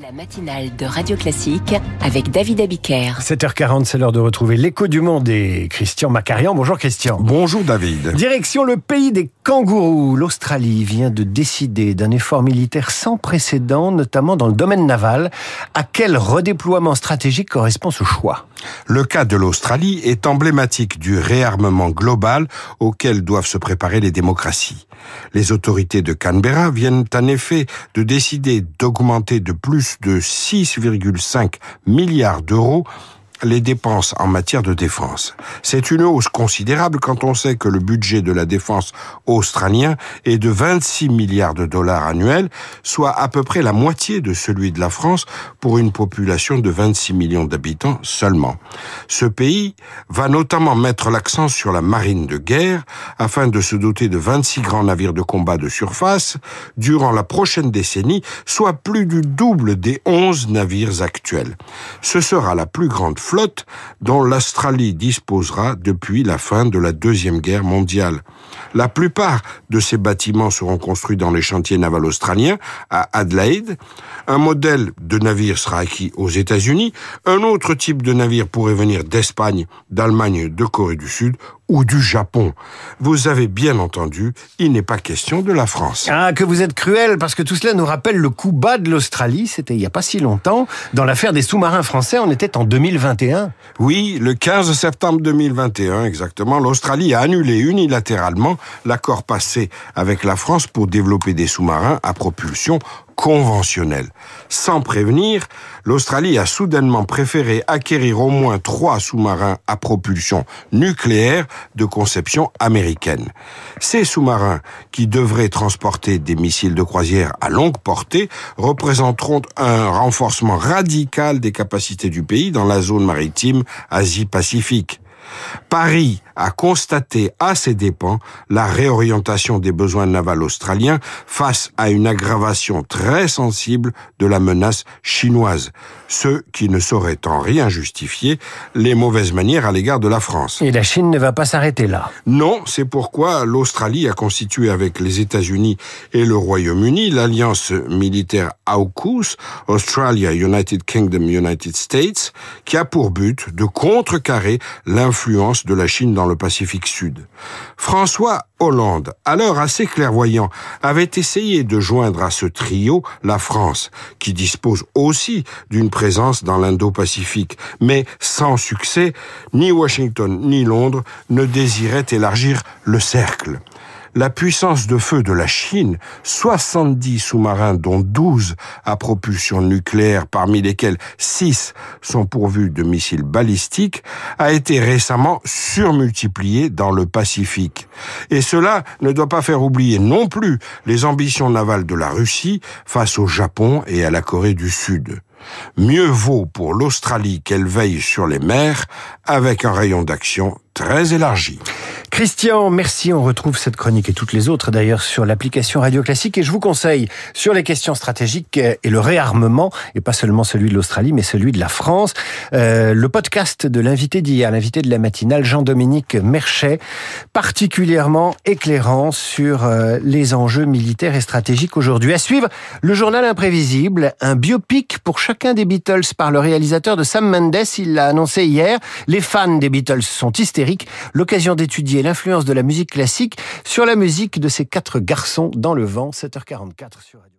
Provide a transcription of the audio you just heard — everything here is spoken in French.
La matinale de Radio Classique avec David Abiker. 7h40, c'est l'heure de retrouver l'écho du monde et Christian Macarian. Bonjour Christian. Bonjour David. Direction le pays des kangourous. L'Australie vient de décider d'un effort militaire sans précédent, notamment dans le domaine naval. À quel redéploiement stratégique correspond ce choix? Le cas de l'Australie est emblématique du réarmement global auquel doivent se préparer les démocraties. Les autorités de Canberra viennent en effet de décider d'augmenter de plus de 6,5 milliards d'euros les dépenses en matière de défense. C'est une hausse considérable quand on sait que le budget de la défense australien est de 26 milliards de dollars annuels, soit à peu près la moitié de celui de la France pour une population de 26 millions d'habitants seulement. Ce pays va notamment mettre l'accent sur la marine de guerre afin de se doter de 26 grands navires de combat de surface durant la prochaine décennie, soit plus du double des 11 navires actuels. Ce sera la plus grande flotte dont l'Australie disposera depuis la fin de la Deuxième Guerre mondiale. La plupart de ces bâtiments seront construits dans les chantiers navals australiens à Adelaide. Un modèle de navire sera acquis aux États-Unis. Un autre type de navire pourrait venir d'Espagne, d'Allemagne, de Corée du Sud ou du Japon. Vous avez bien entendu, il n'est pas question de la France. Ah, que vous êtes cruel, parce que tout cela nous rappelle le coup bas de l'Australie, c'était il n'y a pas si longtemps. Dans l'affaire des sous-marins français, on était en 2021. Oui, le 15 septembre 2021, exactement, l'Australie a annulé unilatéralement l'accord passé avec la France pour développer des sous-marins à propulsion conventionnelle. Sans prévenir, l'Australie a soudainement préféré acquérir au moins trois sous-marins à propulsion nucléaire de conception américaine. Ces sous-marins, qui devraient transporter des missiles de croisière à longue portée, représenteront un renforcement radical des capacités du pays dans la zone maritime Asie-Pacifique. Paris a constaté à ses dépens la réorientation des besoins navals australiens face à une aggravation très sensible de la menace chinoise, ce qui ne saurait en rien justifier les mauvaises manières à l'égard de la France. Et la Chine ne va pas s'arrêter là. Non, c'est pourquoi l'Australie a constitué avec les États-Unis et le Royaume-Uni l'alliance militaire AUKUS, Australia United Kingdom United States, qui a pour but de contrecarrer l'influence de la Chine dans le Pacifique Sud. François Hollande, alors assez clairvoyant, avait essayé de joindre à ce trio la France, qui dispose aussi d'une présence dans l'Indo-Pacifique, mais sans succès, ni Washington ni Londres ne désiraient élargir le cercle la puissance de feu de la Chine, 70 sous-marins dont 12 à propulsion nucléaire, parmi lesquels 6 sont pourvus de missiles balistiques, a été récemment surmultipliée dans le Pacifique. Et cela ne doit pas faire oublier non plus les ambitions navales de la Russie face au Japon et à la Corée du Sud. Mieux vaut pour l'Australie qu'elle veille sur les mers avec un rayon d'action très élargi. Christian, merci. On retrouve cette chronique et toutes les autres d'ailleurs sur l'application Radio Classique. Et je vous conseille sur les questions stratégiques et le réarmement, et pas seulement celui de l'Australie, mais celui de la France, euh, le podcast de l'invité d'hier, l'invité de la matinale, Jean-Dominique Merchet, particulièrement éclairant sur euh, les enjeux militaires et stratégiques aujourd'hui. À suivre, le journal imprévisible, un biopic pour chacun des Beatles par le réalisateur de Sam Mendes. Il l'a annoncé hier. Les fans des Beatles sont hystériques. L'occasion d'étudier l'influence de la musique classique sur la musique de ces quatre garçons dans le vent. 7h44 sur Radio.